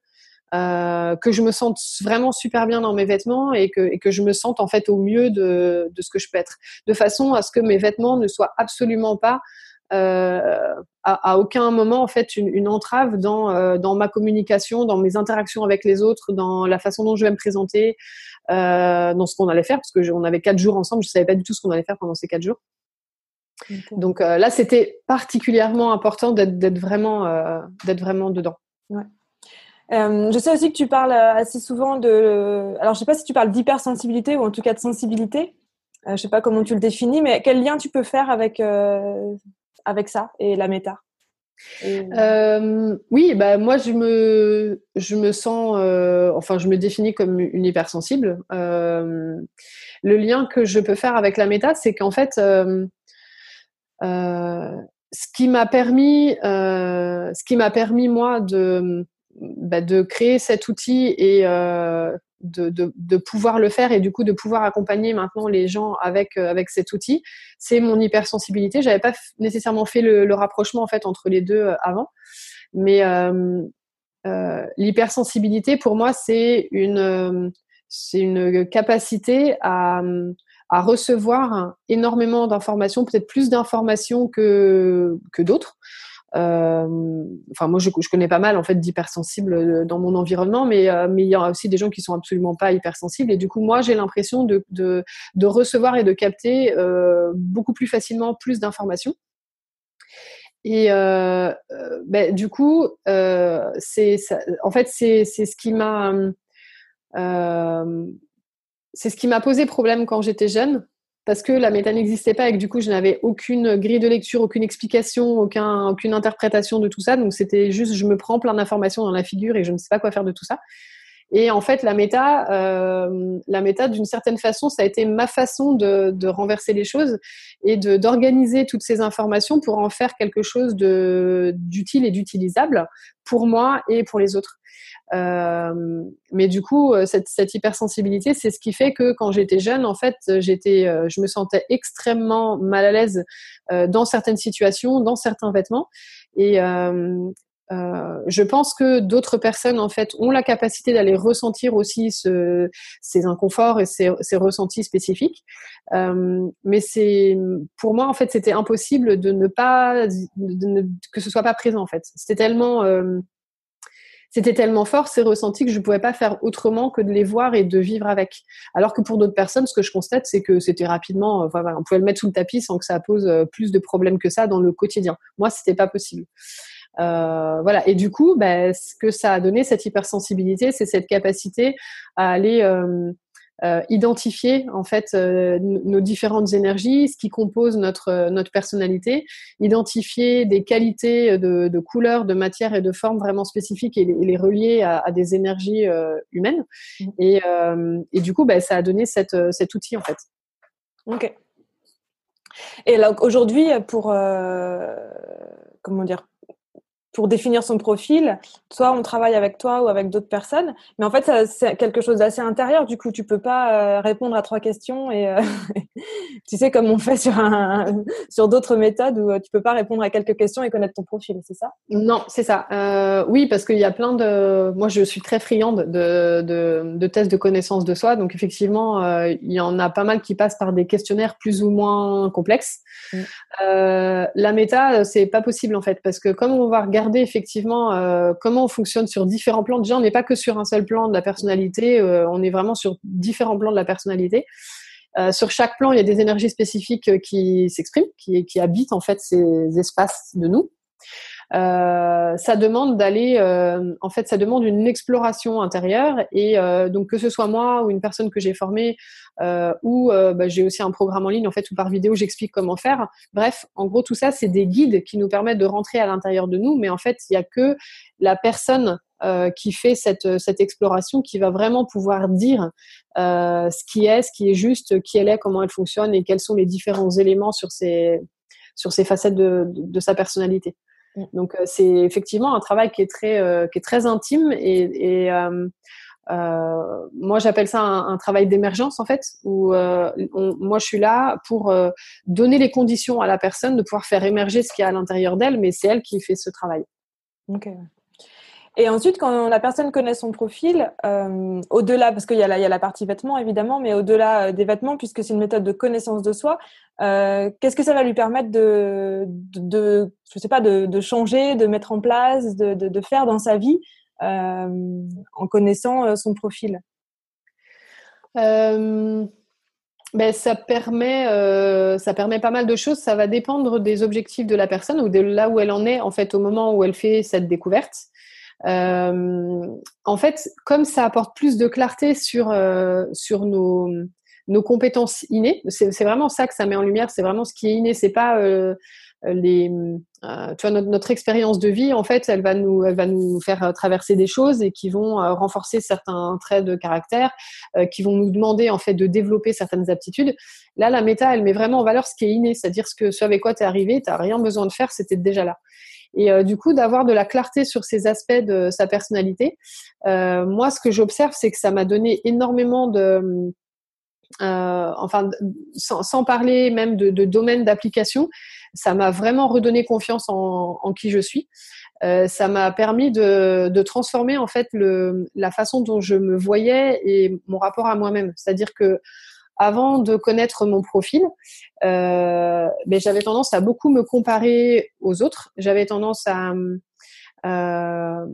euh, que je me sente vraiment super bien dans mes vêtements et que, et que je me sente en fait au mieux de, de ce que je peux être. De façon à ce que mes vêtements ne soient absolument pas euh, à, à, aucun moment en fait une, une entrave dans, euh, dans ma communication, dans mes interactions avec les autres, dans la façon dont je vais me présenter, euh, dans ce qu'on allait faire, parce que on avait quatre jours ensemble, je savais pas du tout ce qu'on allait faire pendant ces quatre jours. Donc là, c'était particulièrement important d'être vraiment, d'être vraiment dedans. Ouais. Euh, je sais aussi que tu parles assez souvent de. Alors, je sais pas si tu parles d'hypersensibilité ou en tout cas de sensibilité. Euh, je sais pas comment tu le définis, mais quel lien tu peux faire avec euh, avec ça et la méta euh, oui, bah moi je me je me sens euh, enfin je me définis comme une hypersensible. Euh, le lien que je peux faire avec la méta, c'est qu'en fait ce qui m'a permis, ce qui m'a permis moi de bah, de créer cet outil et euh, de, pouvoir le faire et du coup de pouvoir accompagner maintenant les gens avec avec cet outil, c'est mon hypersensibilité. J'avais pas nécessairement fait le, rapprochement en fait entre les deux avant, mais euh, euh, l'hypersensibilité pour moi c'est une c'est une capacité à à recevoir énormément d'informations, peut-être plus d'informations que, que d'autres. Euh, enfin, moi, je, connais pas mal en fait d'hypersensibles euh, dans mon environnement, mais euh, mais il y a aussi des gens qui sont absolument pas hypersensibles. Et du coup, moi, j'ai l'impression de, recevoir et de capter beaucoup plus facilement plus d'informations. Et ben, du coup, c'est en fait c'est ce qui m'a c'est ce qui m'a posé problème quand j'étais jeune, parce que la méta n'existait pas et que du coup, je n'avais aucune grille de lecture, aucune explication, aucun, aucune interprétation de tout ça. Donc, c'était juste, je me prends plein d'informations dans la figure et je ne sais pas quoi faire de tout ça. Et en fait, la méta, euh, la méta, d'une certaine façon, ça a été ma façon de, de renverser les choses et de d'organiser toutes ces informations pour en faire quelque chose de d'utile et d'utilisable pour moi et pour les autres. Euh, mais du coup, euh, cette, cette hypersensibilité, c'est ce qui fait que quand j'étais jeune, en fait, j'étais, euh, je me sentais extrêmement mal à l'aise euh, dans certaines situations, dans certains vêtements. Et euh, je pense que d'autres personnes en fait ont la capacité d'aller ressentir aussi ce, ces inconforts et ces, ressentis spécifiques. Euh, mais c'est pour moi en fait c'était impossible de ne pas ne, que ce soit pas présent en fait. C'était tellement euh, c'était tellement fort ces ressentis que je ne pouvais pas faire autrement que de les voir et de vivre avec. Alors que pour d'autres personnes, ce que je constate, c'est que c'était rapidement, on pouvait le mettre sous le tapis sans que ça pose plus de problèmes que ça dans le quotidien. Moi, c'était pas possible. Euh, voilà. Et du coup, bah, ce que ça a donné, cette hypersensibilité, c'est cette capacité à aller euh, euh, identifier en fait nos différentes énergies, ce qui compose notre notre personnalité, identifier des qualités de, de couleurs, de matière et de forme vraiment spécifiques et les, les relier à, à, des énergies humaines. Mmh. Et, et du coup, bah, ça a donné cette, cet outil en fait. Ok. Et là aujourd'hui, pour comment dire, pour définir son profil, soit on travaille avec toi ou avec d'autres personnes, mais en fait c'est quelque chose d'assez intérieur. Du coup, tu peux pas euh, répondre à trois questions et euh, tu sais comme on fait sur un, sur d'autres méthodes où euh, tu peux pas répondre à quelques questions et connaître ton profil, c'est ça? Non, c'est ça. Euh, oui, parce qu'il y a plein de. Moi, je suis très friande de, de, de tests de connaissance de soi, donc effectivement, euh, il y en a pas mal qui passent par des questionnaires plus ou moins complexes. Mm. la méta, c'est pas possible en fait, parce que comme on va regarder effectivement euh, comment on fonctionne sur différents plans. Déjà, on n'est pas que sur un seul plan de la personnalité, euh, on est vraiment sur différents plans de la personnalité. Euh, sur chaque plan, il y a des énergies spécifiques qui s'expriment, qui habitent en fait ces espaces de nous. Euh, ça demande d'aller, euh, en fait, ça demande une exploration intérieure. Et euh, donc, que ce soit moi ou une personne que j'ai formée, ou bah, j'ai aussi un programme en ligne, en fait, ou par vidéo, j'explique comment faire. Bref, en gros, tout ça, c'est des guides qui nous permettent de rentrer à l'intérieur de nous. Mais en fait, il n'y a que la personne qui fait cette, cette exploration qui va vraiment pouvoir dire ce qui est, ce qui est juste, qui elle est, comment elle fonctionne et quels sont les différents éléments sur ces, sur ces facettes de, de sa personnalité. Mm. Donc euh, c'est effectivement un travail qui est très euh, qui est très intime et, euh, moi j'appelle ça un, travail d'émergence en fait où moi je suis là pour donner les conditions à la personne de pouvoir faire émerger ce qu'il y a à l'intérieur d'elle, mais c'est elle qui fait ce travail. Ok. Et ensuite, quand la personne connaît son profil, euh, au-delà, parce qu'il y, a la, partie vêtements évidemment, mais au-delà euh, des vêtements, puisque c'est une méthode de connaissance de soi, euh, qu'est-ce que ça va lui permettre de, de, je sais pas, de, de, changer, de mettre en place, de, de faire dans sa vie en connaissant son profil? Ben, ça permet, ça permet pas mal de choses. Ça va dépendre des objectifs de la personne ou de là où elle en est en fait au moment où elle fait cette découverte. Euh, en fait, comme ça apporte plus de clarté sur, euh, sur nos, nos compétences innées, c'est vraiment ça que ça met en lumière, c'est vraiment ce qui est inné, c'est pas euh, les, tu vois, notre, expérience de vie, en fait, elle va nous, elle va nous faire traverser des choses et qui vont renforcer certains traits de caractère, qui vont nous demander en fait de développer certaines aptitudes. Là, la méta, elle met vraiment en valeur ce qui est inné, c'est-à-dire ce que ce avec quoi tu es arrivé, tu n'as rien besoin de faire, c'était déjà là. Et euh, du coup, d'avoir de la clarté sur ces aspects de sa personnalité. Euh, moi, ce que j'observe, c'est que ça m'a donné énormément de, euh, enfin, sans, parler même de, de domaine d'application, ça m'a vraiment redonné confiance en, en, qui je suis. Ça m'a permis de, de, transformer en fait le, la façon dont je me voyais et mon rapport à moi-même. C'est-à-dire que avant de connaître mon profil, euh, ben, j'avais tendance à beaucoup me comparer aux autres. J'avais tendance à, euh,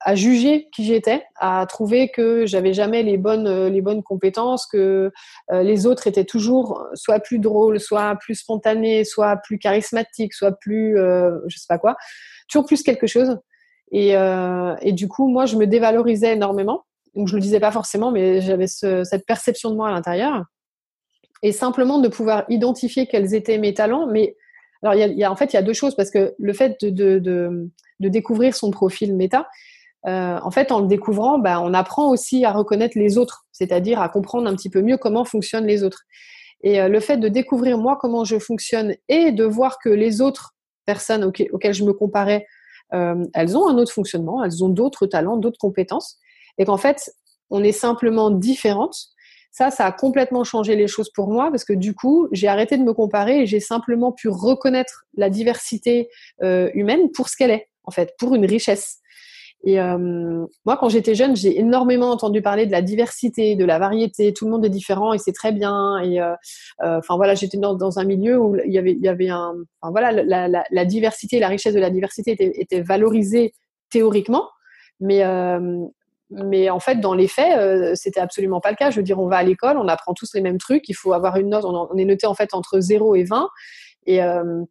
à juger qui j'étais, à trouver que j'avais jamais les bonnes, les bonnes compétences, que euh, les autres étaient toujours soit plus drôles, soit plus spontanés, soit plus charismatiques, soit plus, euh, je sais pas quoi, toujours plus quelque chose. Et, euh, et du coup, moi, je me dévalorisais énormément. Donc, je le disais pas forcément, mais j'avais ce, cette perception de moi à l'intérieur et simplement de pouvoir identifier quels étaient mes talents. Mais alors, il y a, en fait, il y a deux choses parce que le fait de, de, de, de découvrir son profil méta, euh, en fait, en le découvrant, bah, on apprend aussi à reconnaître les autres, c'est-à-dire à comprendre un petit peu mieux comment fonctionnent les autres. Et euh, le fait de découvrir moi comment je fonctionne et de voir que les autres personnes auxquelles je me comparais, euh, elles ont un autre fonctionnement, elles ont d'autres talents, d'autres compétences, et qu'en fait, on est simplement différentes ça, ça a complètement changé les choses pour moi parce que du coup, j'ai arrêté de me comparer et j'ai simplement pu reconnaître la diversité euh, humaine pour ce qu'elle est, en fait, pour une richesse. Et euh, moi, quand j'étais jeune, j'ai énormément entendu parler de la diversité, de la variété. Tout le monde est différent et c'est très bien. Et euh, enfin voilà, j'étais dans, un milieu où il y avait, y avait un, enfin voilà, la, diversité, la richesse de la diversité était, était valorisée théoriquement, mais mais en fait, dans les faits, euh, c'était absolument pas le cas. Je veux dire, on va à l'école, on apprend tous les mêmes trucs. Il faut avoir une note. On, est noté en fait entre 0 et 20. Et, euh,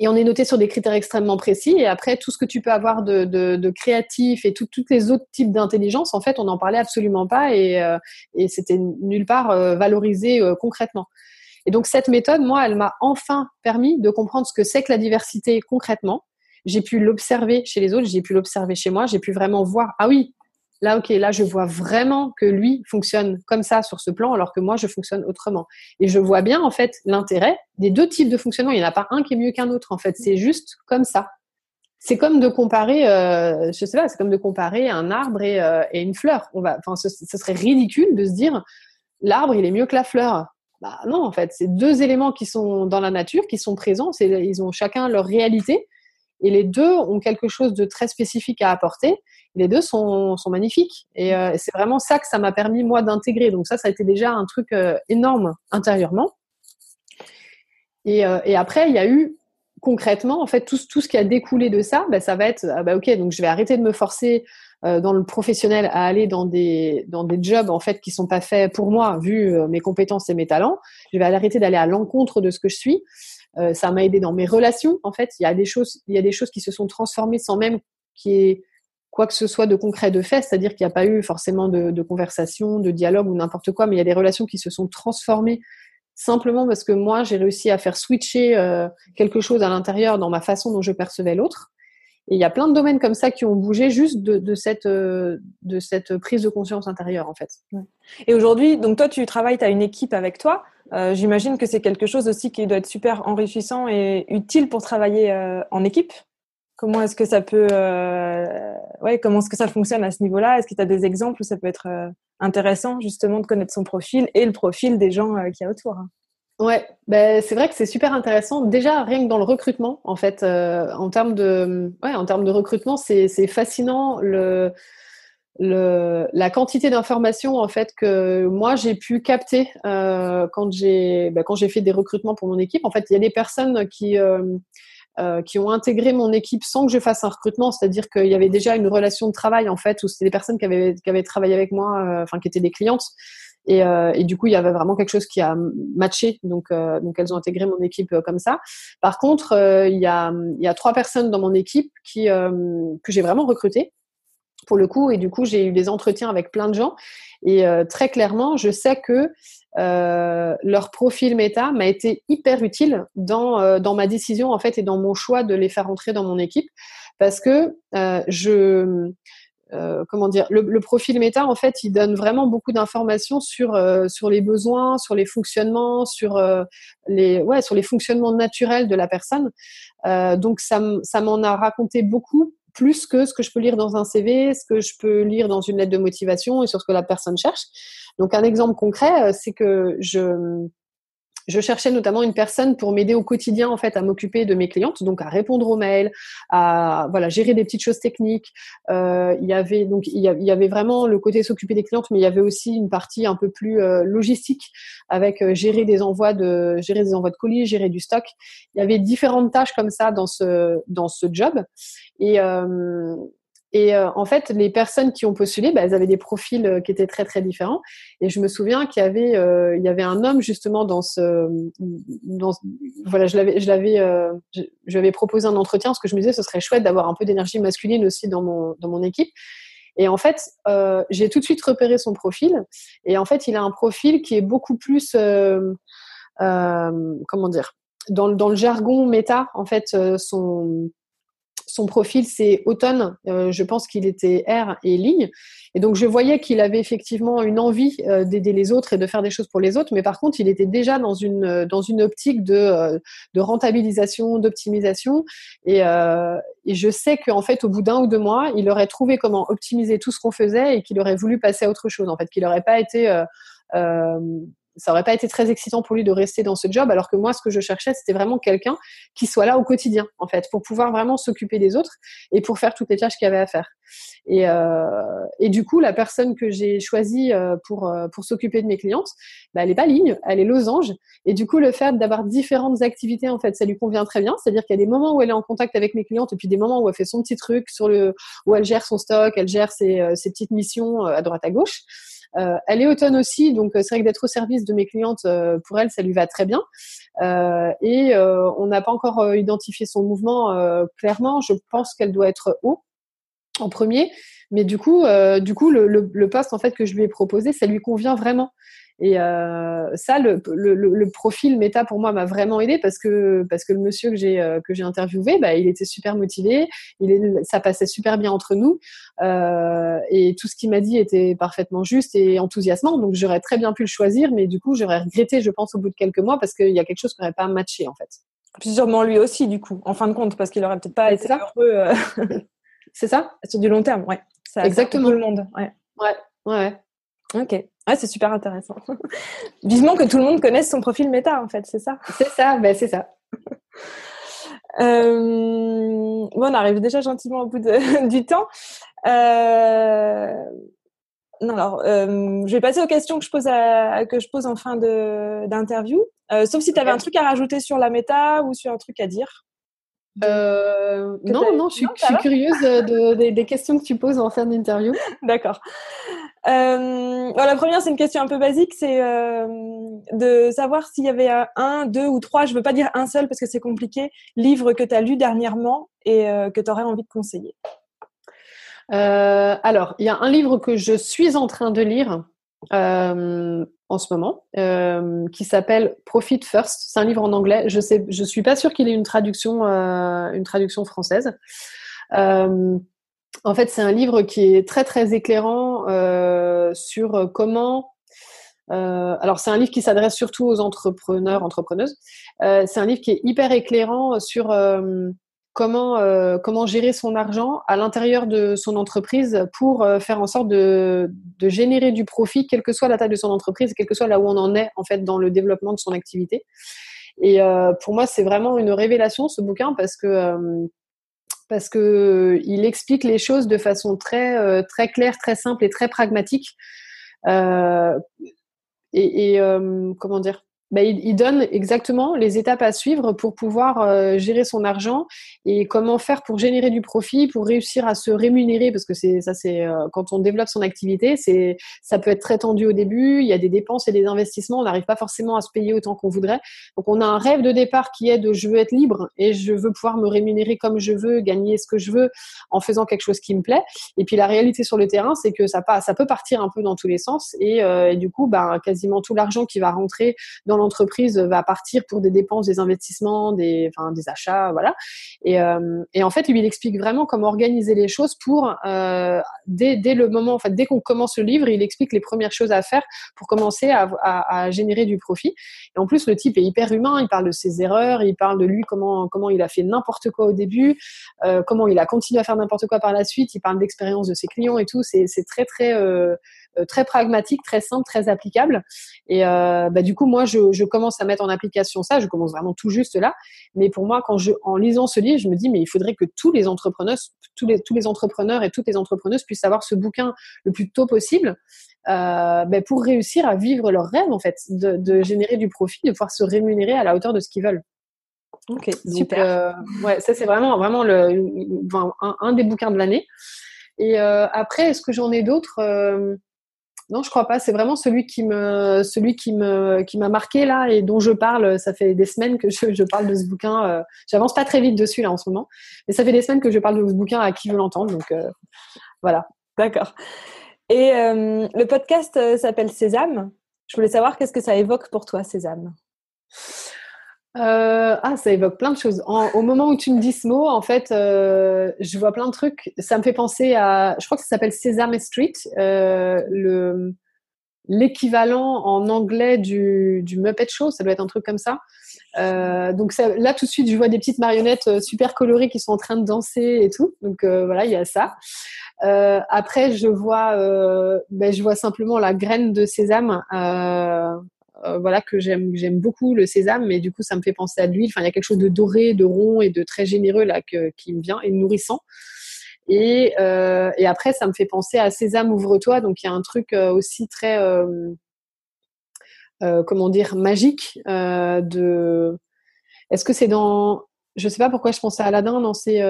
et on est noté sur des critères extrêmement précis. Et après, tout ce que tu peux avoir de, créatif et tous les autres types d'intelligence, en fait, on n'en parlait absolument pas. Et, euh, et c'était nulle part euh, valorisé concrètement. Et donc, cette méthode, moi, elle m'a enfin permis de comprendre ce que c'est que la diversité concrètement. J'ai pu l'observer chez les autres, j'ai pu l'observer chez moi, j'ai pu vraiment voir, ah oui, Là, ok, là, je vois vraiment que lui fonctionne comme ça sur ce plan, alors que moi, je fonctionne autrement. Et je vois bien, en fait, l'intérêt des deux types de fonctionnement. Il n'y en a pas un qui est mieux qu'un autre, en fait. C'est juste comme ça. C'est comme de comparer, euh, je sais pas, c'est comme de comparer un arbre et, euh, et une fleur. On va, enfin, ce, ce, serait ridicule de se dire l'arbre, il est mieux que la fleur. Bah non, en fait, c'est deux éléments qui sont dans la nature, qui sont présents. Ils ont chacun leur réalité et les deux ont quelque chose de très spécifique à apporter. Les deux sont, sont magnifiques. Et euh, c'est vraiment ça que ça m'a permis, moi, d'intégrer. Donc ça, ça a été déjà un truc euh, énorme intérieurement. Et, euh, et, après, il y a eu concrètement, en fait, tout, tout ce qui a découlé de ça, bah, ça va être, ah bah, ok, donc je vais arrêter de me forcer dans le professionnel à aller dans des, dans des jobs, en fait, qui sont pas faits pour moi, vu mes compétences et mes talents. Je vais arrêter d'aller à l'encontre de ce que je suis. Ça m'a aidé dans mes relations. En fait, il y a des choses, il y a des choses qui se sont transformées sans même qu'il y ait quoi que ce soit de concret de fait, c'est-à-dire qu'il n'y a pas eu forcément de, de conversation, de dialogue ou n'importe quoi, mais il y a des relations qui se sont transformées simplement parce que moi j'ai réussi à faire switcher quelque chose à l'intérieur dans ma façon dont je percevais l'autre. Et il y a plein de domaines comme ça qui ont bougé juste de, de cette, euh, de cette prise de conscience intérieure, en fait. Et aujourd'hui, donc toi, tu travailles, tu as une équipe avec toi. Euh, J'imagine que c'est quelque chose aussi qui doit être super enrichissant et utile pour travailler euh, en équipe. Comment est-ce que ça peut, ouais, comment est-ce que ça fonctionne à ce niveau-là? Est-ce que tu as des exemples où ça peut être intéressant justement de connaître son profil et le profil des gens qui y a autour hein? Ouais, ben c'est vrai que c'est super intéressant. Déjà, rien que dans le recrutement, en fait, euh, en termes de, ouais, en termes de recrutement, c'est fascinant le, le, la quantité d'informations en fait que moi j'ai pu capter euh, quand j'ai ben, quand j'ai fait des recrutements pour mon équipe. En fait, il y a des personnes qui euh, qui ont intégré mon équipe sans que je fasse un recrutement, c'est-à-dire qu'il y avait déjà une relation de travail en fait où c'était des personnes qui avaient qui avaient travaillé avec moi, enfin qui étaient des clientes et, euh, et, du coup, il y avait vraiment quelque chose qui a matché. Donc, euh, elles ont intégré mon équipe euh, comme ça. Par contre, il, y a, trois personnes dans mon équipe qui, que j'ai vraiment recrutées pour le coup. Et du coup, j'ai eu des entretiens avec plein de gens. Et très clairement, je sais que leur profil méta m'a été hyper utile dans, dans ma décision en fait et dans mon choix de les faire entrer dans mon équipe parce que je euh, comment dire, le, profil méta, en fait, il donne vraiment beaucoup d'informations sur euh, les besoins, sur les fonctionnements, sur euh, sur les fonctionnements naturels de la personne. donc ça ça m'en a raconté beaucoup plus que ce que je peux lire dans un CV, ce que je peux lire dans une lettre de motivation et sur ce que la personne cherche. Donc un exemple concret, c'est que je je cherchais notamment une personne pour m'aider au quotidien en fait à m'occuper de mes clientes, donc à répondre aux mails, à voilà gérer des petites choses techniques. Euh, il y avait donc il y avait vraiment le côté s'occuper des clientes, mais il y avait aussi une partie un peu plus euh, logistique avec euh, gérer des envois de gérer des envois de colis, gérer du stock. Il y avait différentes tâches comme ça dans ce dans ce job et et euh, en fait, les personnes qui ont postulé, bah, elles avaient des profils euh, qui étaient très très différents. Et je me souviens qu'il y avait, euh, il y avait un homme justement dans ce, voilà, je l'avais, je l'avais, je, je proposé un entretien parce que je me disais ce serait chouette d'avoir un peu d'énergie masculine aussi dans mon dans mon équipe. Et en fait, j'ai tout de suite repéré son profil. Et en fait, il a un profil qui est beaucoup plus, comment dire, dans, dans le jargon méta. En fait, son son profil, c'est automne. Euh, je pense qu'il était R et ligne. Et donc, je voyais qu'il avait effectivement une envie euh, d'aider les autres et de faire des choses pour les autres. Mais par contre, il était déjà dans une, euh, dans une optique de, de rentabilisation, d'optimisation. Et, et, je sais qu'en fait, au bout d'un ou deux mois, il aurait trouvé comment optimiser tout ce qu'on faisait et qu'il aurait voulu passer à autre chose. En fait, qu'il n'aurait pas été ça aurait pas été très excitant pour lui de rester dans ce job, alors que moi, ce que je cherchais, c'était vraiment quelqu'un qui soit là au quotidien, en fait, pour pouvoir vraiment s'occuper des autres et pour faire toutes les tâches qu'il y avait à faire. Et, euh, et du coup, la personne que j'ai choisie euh, pour euh, pour s'occuper de mes clientes, bah, elle est pas ligne, elle est losange. Et du coup, le fait d'avoir différentes activités, en fait, ça lui convient très bien. C'est-à-dire qu'il y a des moments où elle est en contact avec mes clientes et puis des moments où elle fait son petit truc sur le où elle gère son stock, elle gère ses, euh, ses petites missions à droite à gauche. Euh, elle est automne aussi, donc euh, c'est vrai que d'être au service de mes clientes, euh, pour elle, ça lui va très bien. et on n'a pas encore identifié son mouvement clairement. Je pense qu'elle doit être haut en premier, mais du coup, le, le, poste en fait que je lui ai proposé, ça lui convient vraiment. Et euh, ça, le, le, le, profil méta pour moi m'a vraiment aidé parce que parce que le monsieur que j'ai euh, que j'ai interviewé, bah, il était super motivé, il est, ça passait super bien entre nous euh, et tout ce qu'il m'a dit était parfaitement juste et enthousiasmant. Donc j'aurais très bien pu le choisir, mais du coup j'aurais regretté, je pense, au bout de quelques mois parce qu'il y a quelque chose qui n'aurait pas matché en fait. Sûrement lui aussi, du coup, en fin de compte, parce qu'il aurait peut-être pas été heureux. Euh, C'est ça Sur du long terme, ouais. Ça, Exactement. tout le monde, ouais. Ouais, ouais. Ok. Ouais, c'est super intéressant. Vivement que tout le monde connaisse son profil méta, en fait, c'est ça? C'est ça, ben c'est ça. euh... Bon, on arrive déjà gentiment au bout de... du temps. Euh... Non, alors, euh, je vais passer aux questions que je pose, à... que je pose en fin d'interview. Euh, sauf si tu avais un truc à rajouter sur la méta ou sur un truc à dire. Euh, non, non, je suis, curieuse de, des questions que tu poses en fin d'interview. D'accord. Euh, la première, c'est une question un peu basique, c'est euh, de savoir s'il y avait un, deux ou trois, je veux pas dire un seul parce que c'est compliqué, livre que tu as lu dernièrement et euh, que tu aurais envie de conseiller. alors, il y a un livre que je suis en train de lire en ce moment, qui s'appelle Profit First. C'est un livre en anglais. Je je suis pas sûre qu'il ait une traduction, une traduction française. En fait, c'est un livre qui est très très éclairant euh, sur comment. Euh, alors, c'est un livre qui s'adresse surtout aux entrepreneurs, entrepreneuses. Euh, c'est un livre qui est hyper éclairant sur comment comment gérer son argent à l'intérieur de son entreprise pour faire en sorte de, de générer du profit, quelle que soit la taille de son entreprise, quelle que soit là où on en est en fait dans le développement de son activité. Et pour moi, c'est vraiment une révélation ce bouquin parce que parce que euh, il explique les choses de façon très euh, très claire, très simple et très pragmatique. Euh, et, et comment dire bah, il, donne exactement les étapes à suivre pour pouvoir euh, gérer son argent et comment faire pour générer du profit, pour réussir à se rémunérer, parce que ça, c'est euh, quand on développe son activité, ça peut être très tendu au début. Il y a des dépenses et des investissements, on n'arrive pas forcément à se payer autant qu'on voudrait. Donc on a un rêve de départ qui est de je veux être libre et je veux pouvoir me rémunérer comme je veux, gagner ce que je veux en faisant quelque chose qui me plaît. Et puis la réalité sur le terrain, c'est que ça, peut partir un peu dans tous les sens et, euh, du coup, ben, quasiment tout l'argent qui va rentrer dans l'entreprise va partir pour des dépenses, des investissements, des, achats, voilà. Et, euh, et en fait, lui, il explique vraiment comment organiser les choses pour euh, dès, le moment, en fait, dès qu'on commence le livre, il explique les premières choses à faire pour commencer à, générer du profit. Et en plus, le type est hyper humain. Il parle de ses erreurs, il parle de lui comment comment il a fait n'importe quoi au début, euh, comment il a continué à faire n'importe quoi par la suite. Il parle d'expérience de ses clients et tout. C'est très très très pragmatique, très simple, très applicable. Et euh, bah, du coup, moi, je, je, commence à mettre en application ça. Je commence vraiment tout juste là. Mais pour moi, quand je, en lisant ce livre, je me dis, mais il faudrait que tous les entrepreneurs, tous les, tous les entrepreneurs et toutes les entrepreneuses puissent avoir ce bouquin le plus tôt possible. Euh, bah, pour réussir à vivre leur rêve en fait, de, de, générer du profit, de pouvoir se rémunérer à la hauteur de ce qu'ils veulent. Ok, super. Euh, ouais, ça c'est vraiment vraiment le, un, un, des bouquins de l'année. Et euh, après, est-ce que j'en ai d'autres euh, non, je crois pas. C'est vraiment celui qui m'a marqué là et dont je parle. Ça fait des semaines que je, parle de ce bouquin. Euh, J'avance pas très vite dessus là en ce moment, mais ça fait des semaines que je parle de ce bouquin à qui veut l'entendre. Donc euh, voilà. D'accord. Et euh, le podcast s'appelle Sésame. Je voulais savoir qu'est-ce que ça évoque pour toi, Sésame? Euh, ah, ça évoque plein de choses. Au moment où tu me dis ce mot, en fait, euh, je vois plein de trucs. Ça me fait penser à, je crois que ça s'appelle Sesame Street, euh, le l'équivalent en anglais du, du Muppet Show. Ça doit être un truc comme ça. Euh, donc ça, là, tout de suite, je vois des petites marionnettes euh, super colorées qui sont en train de danser et tout. Donc euh, voilà, il y a ça. après, je vois, ben, je vois simplement la graine de sésame euh, voilà que j'aime j'aime beaucoup le sésame mais du coup ça me fait penser à de l'huile. Enfin il y a quelque chose de doré de rond et de très généreux là que, qui me vient et nourrissant. Et, euh, et après ça me fait penser à sésame ouvre-toi. Donc il y a un truc euh, aussi très euh, comment dire magique de est-ce que c'est dans je sais pas pourquoi je pensais à Aladdin dans ces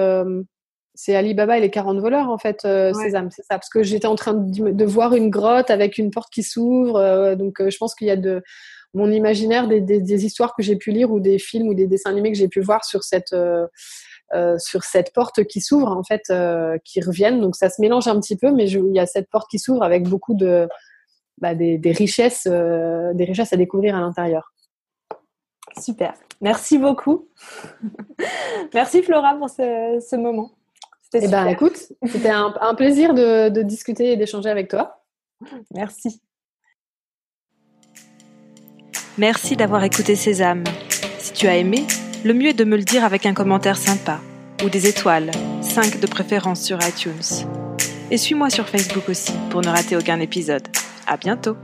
c'est Alibaba et les 40 voleurs en fait euh, ouais. Sésame c'est ça. Parce que j'étais en train de, de, voir une grotte avec une porte qui s'ouvre euh, donc euh, je pense qu'il y a de mon imaginaire des, des, des histoires que j'ai pu lire ou des films ou des dessins animés que j'ai pu voir sur cette euh, sur cette porte qui s'ouvre en fait qui reviennent. Donc ça se mélange un petit peu mais je, il y a cette porte qui s'ouvre avec beaucoup de bah, des, des, richesses des richesses à découvrir à l'intérieur. Super. Merci beaucoup. Merci Flora pour ce, ce moment eh ben, écoute, c'était un, un, plaisir de, de discuter et d'échanger avec toi. Merci. Merci d'avoir écouté Sésame. Si tu as aimé, le mieux est de me le dire avec un commentaire sympa ou des étoiles, 5 de préférence sur iTunes. Et suis-moi sur Facebook aussi pour ne rater aucun épisode. À bientôt!